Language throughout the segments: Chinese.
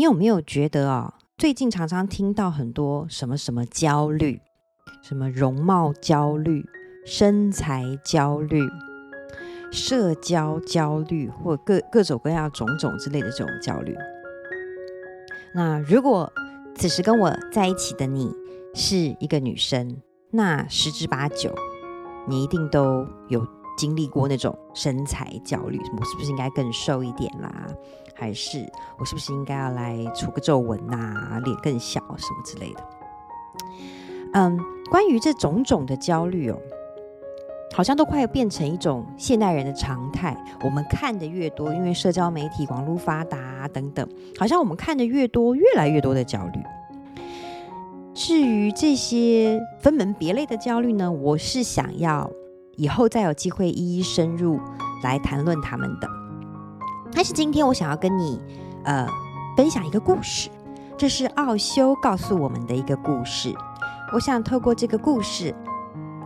你有没有觉得啊、最近常常听到很多什么什么焦虑，什么容貌焦虑、身材焦虑、社交焦虑，或各各种各样种种之类的这种焦虑？那如果此时跟我在一起的你是一个女生，那十之八九，你一定都有经历过那种身材焦虑，我是不是应该更瘦一点啦？还是我是不是应该要来除个皱纹呐、啊，脸更小什么之类的？嗯，关于这种种的焦虑哦，好像都快变成一种现代人的常态。我们看的越多，因为社交媒体、网络发达、等等，好像我们看的越多，越来越多的焦虑。至于这些分门别类的焦虑呢，我是想要以后再有机会一一深入来谈论他们的。但是今天我想要跟你呃分享一个故事，这是奥修告诉我们的一个故事。我想透过这个故事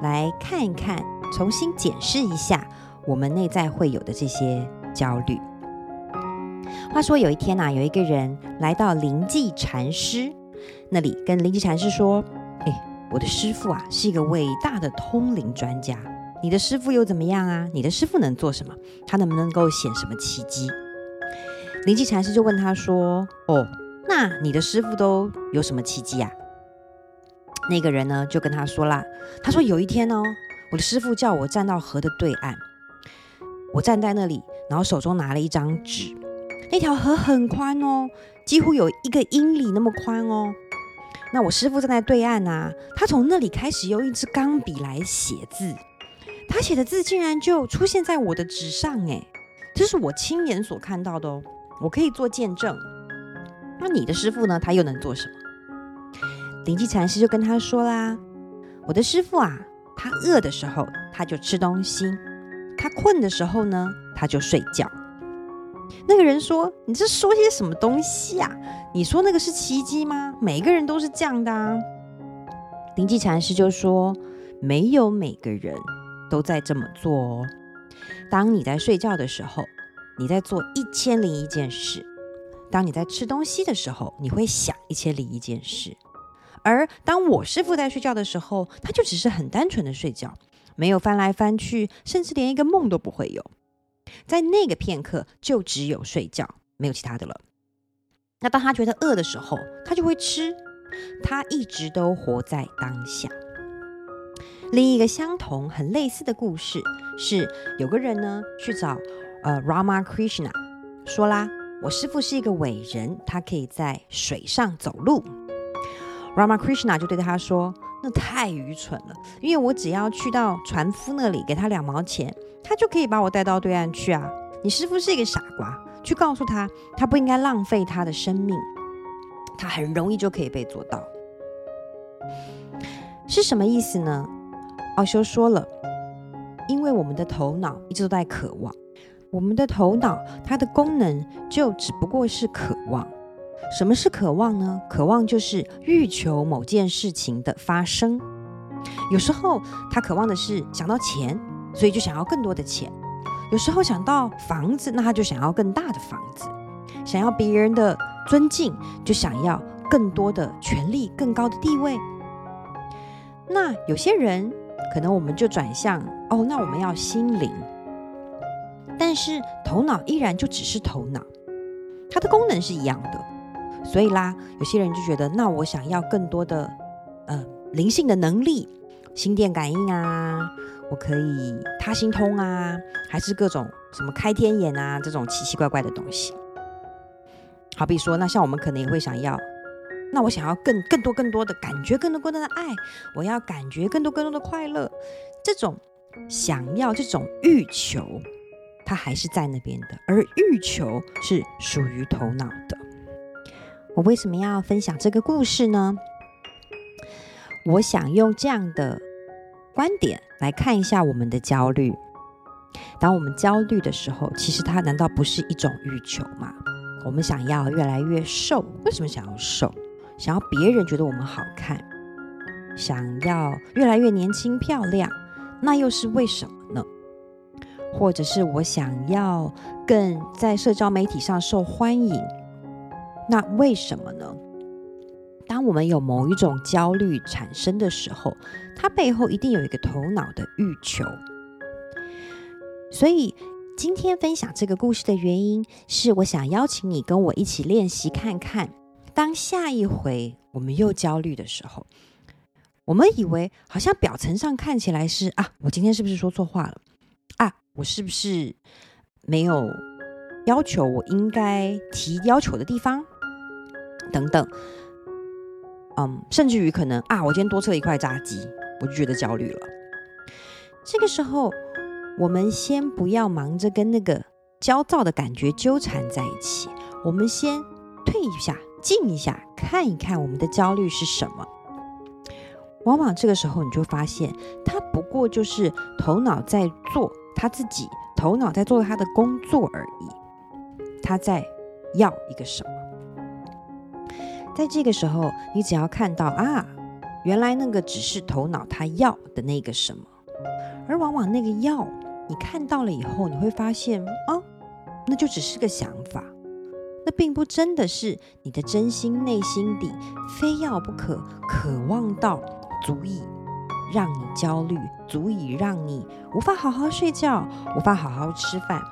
来看一看，重新检视一下我们内在会有的这些焦虑。话说有一天呐、啊，有一个人来到灵济禅师。那里跟灵济禅师说：“哎，我的师父啊是一个伟大的通灵专家。你的师傅又怎么样啊？你的师傅能做什么？他能不能够显什么奇迹？”灵济禅师就问他说：“哦，那你的师傅都有什么奇迹啊？”那个人呢就跟他说啦：“他说有一天哦，我的师傅叫我站到河的对岸，我站在那里，然后手中拿了一张纸。”那条河很宽哦，几乎有一个英里那么宽哦。那我师傅站在对岸啊，他从那里开始用一支钢笔来写字，他写的字竟然就出现在我的纸上，哎，这是我亲眼所看到的哦，我可以做见证。那你的师傅呢？他又能做什么？灵济禅师就跟他说啦：“我的师傅啊，他饿的时候他就吃东西，他困的时候呢，他就睡觉。”那个人说：“你这说些什么东西啊？你说那个是奇迹吗？每个人都是这样的啊。”灵济禅师就说：“没有每个人都在这么做哦。当你在睡觉的时候，你在做一千零一件事；当你在吃东西的时候，你会想一千零一件事。而当我师父在睡觉的时候，他就只是很单纯的睡觉，没有翻来翻去，甚至连一个梦都不会有。”在那个片刻，就只有睡觉，没有其他的了。那当他觉得饿的时候，他就会吃。他一直都活在当下。另一个相同、很类似的故事是，有个人呢去找呃 Ramakrishna，说啦：“我师父是一个伟人，他可以在水上走路。” Ramakrishna 就对他说：“那太愚蠢了，因为我只要去到船夫那里，给他两毛钱。”他就可以把我带到对岸去啊！你师父是一个傻瓜，去告诉他，他不应该浪费他的生命，他很容易就可以被做到。是什么意思呢？奥修说了，因为我们的头脑一直都在渴望，我们的头脑它的功能就只不过是渴望。什么是渴望呢？渴望就是欲求某件事情的发生。有时候他渴望的是想到钱。所以就想要更多的钱，有时候想到房子，那他就想要更大的房子；想要别人的尊敬，就想要更多的权力、更高的地位。那有些人可能我们就转向哦，那我们要心灵，但是头脑依然就只是头脑，它的功能是一样的。所以啦，有些人就觉得，那我想要更多的呃灵性的能力，心电感应啊。我可以他心通啊，还是各种什么开天眼啊，这种奇奇怪怪的东西。好比说，那像我们可能也会想要，那我想要更更多更多的感觉，更多更多的爱，我要感觉更多更多的快乐。这种想要这种欲求，它还是在那边的，而欲求是属于头脑的。我为什么要分享这个故事呢？我想用这样的。观点来看一下我们的焦虑。当我们焦虑的时候，其实它难道不是一种欲求吗？我们想要越来越瘦，为什么想要瘦？想要别人觉得我们好看，想要越来越年轻漂亮，那又是为什么呢？或者是我想要更在社交媒体上受欢迎，那为什么呢？当我们有某一种焦虑产生的时候，它背后一定有一个头脑的欲求。所以今天分享这个故事的原因，是我想邀请你跟我一起练习看看，当下一回我们又焦虑的时候，我们以为好像表层上看起来是啊，我今天是不是说错话了？啊，我是不是没有要求我应该提要求的地方？等等。嗯，甚至于可能啊，我今天多吃了一块炸鸡，我就觉得焦虑了。这个时候，我们先不要忙着跟那个焦躁的感觉纠缠在一起，我们先退一下，静一下，看一看我们的焦虑是什么。往往这个时候，你就发现，他不过就是头脑在做他自己，头脑在做他的工作而已。他在要一个什么？在这个时候，你只要看到啊，原来那个只是头脑他要的那个什么，而往往那个要你看到了以后，你会发现啊，那就只是个想法，那并不真的是你的真心内心底非要不可，渴望到足以让你焦虑，足以让你无法好好睡觉，无法好好吃饭，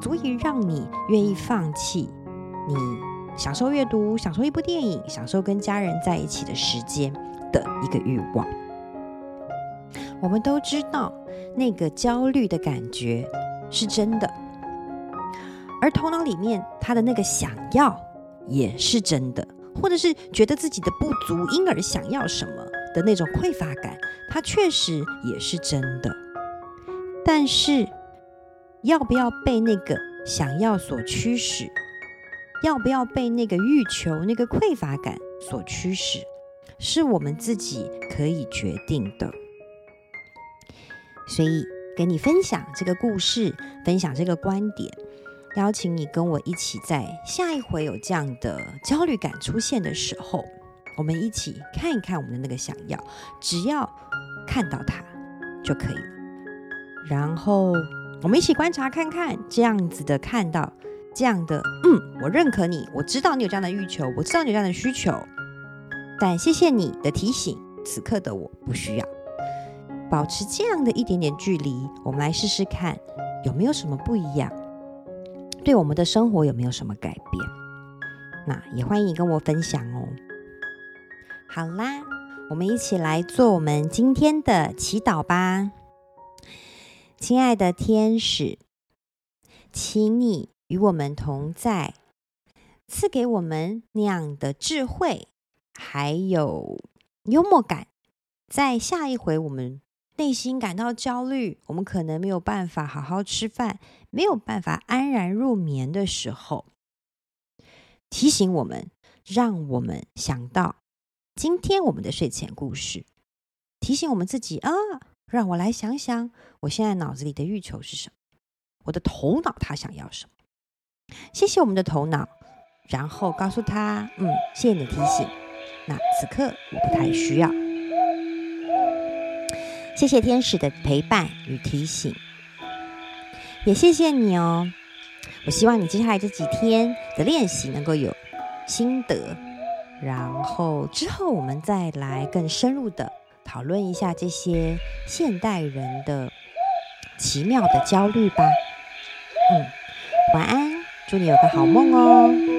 足以让你愿意放弃你。享受阅读，享受一部电影，享受跟家人在一起的时间的一个欲望。我们都知道，那个焦虑的感觉是真的，而头脑里面他的那个想要也是真的，或者是觉得自己的不足，因而想要什么的那种匮乏感，它确实也是真的。但是，要不要被那个想要所驱使？要不要被那个欲求、那个匮乏感所驱使，是我们自己可以决定的。所以，跟你分享这个故事，分享这个观点，邀请你跟我一起，在下一回有这样的焦虑感出现的时候，我们一起看一看我们的那个想要，只要看到它就可以了。然后，我们一起观察看看，这样子的看到。这样的，嗯，我认可你，我知道你有这样的欲求，我知道你有这样的需求，但谢谢你的提醒，此刻的我不需要。保持这样的一点点距离，我们来试试看有没有什么不一样，对我们的生活有没有什么改变？那也欢迎你跟我分享哦。好啦，我们一起来做我们今天的祈祷吧，亲爱的天使，请你。与我们同在，赐给我们那样的智慧，还有幽默感。在下一回我们内心感到焦虑，我们可能没有办法好好吃饭，没有办法安然入眠的时候，提醒我们，让我们想到今天我们的睡前故事，提醒我们自己啊，让我来想想，我现在脑子里的欲求是什么？我的头脑它想要什么？谢谢我们的头脑，然后告诉他：“嗯，谢谢你的提醒。那此刻我不太需要。谢谢天使的陪伴与提醒，也谢谢你哦。我希望你接下来这几天的练习能够有心得，然后之后我们再来更深入的讨论一下这些现代人的奇妙的焦虑吧。嗯，晚安。”祝你有个好梦哦。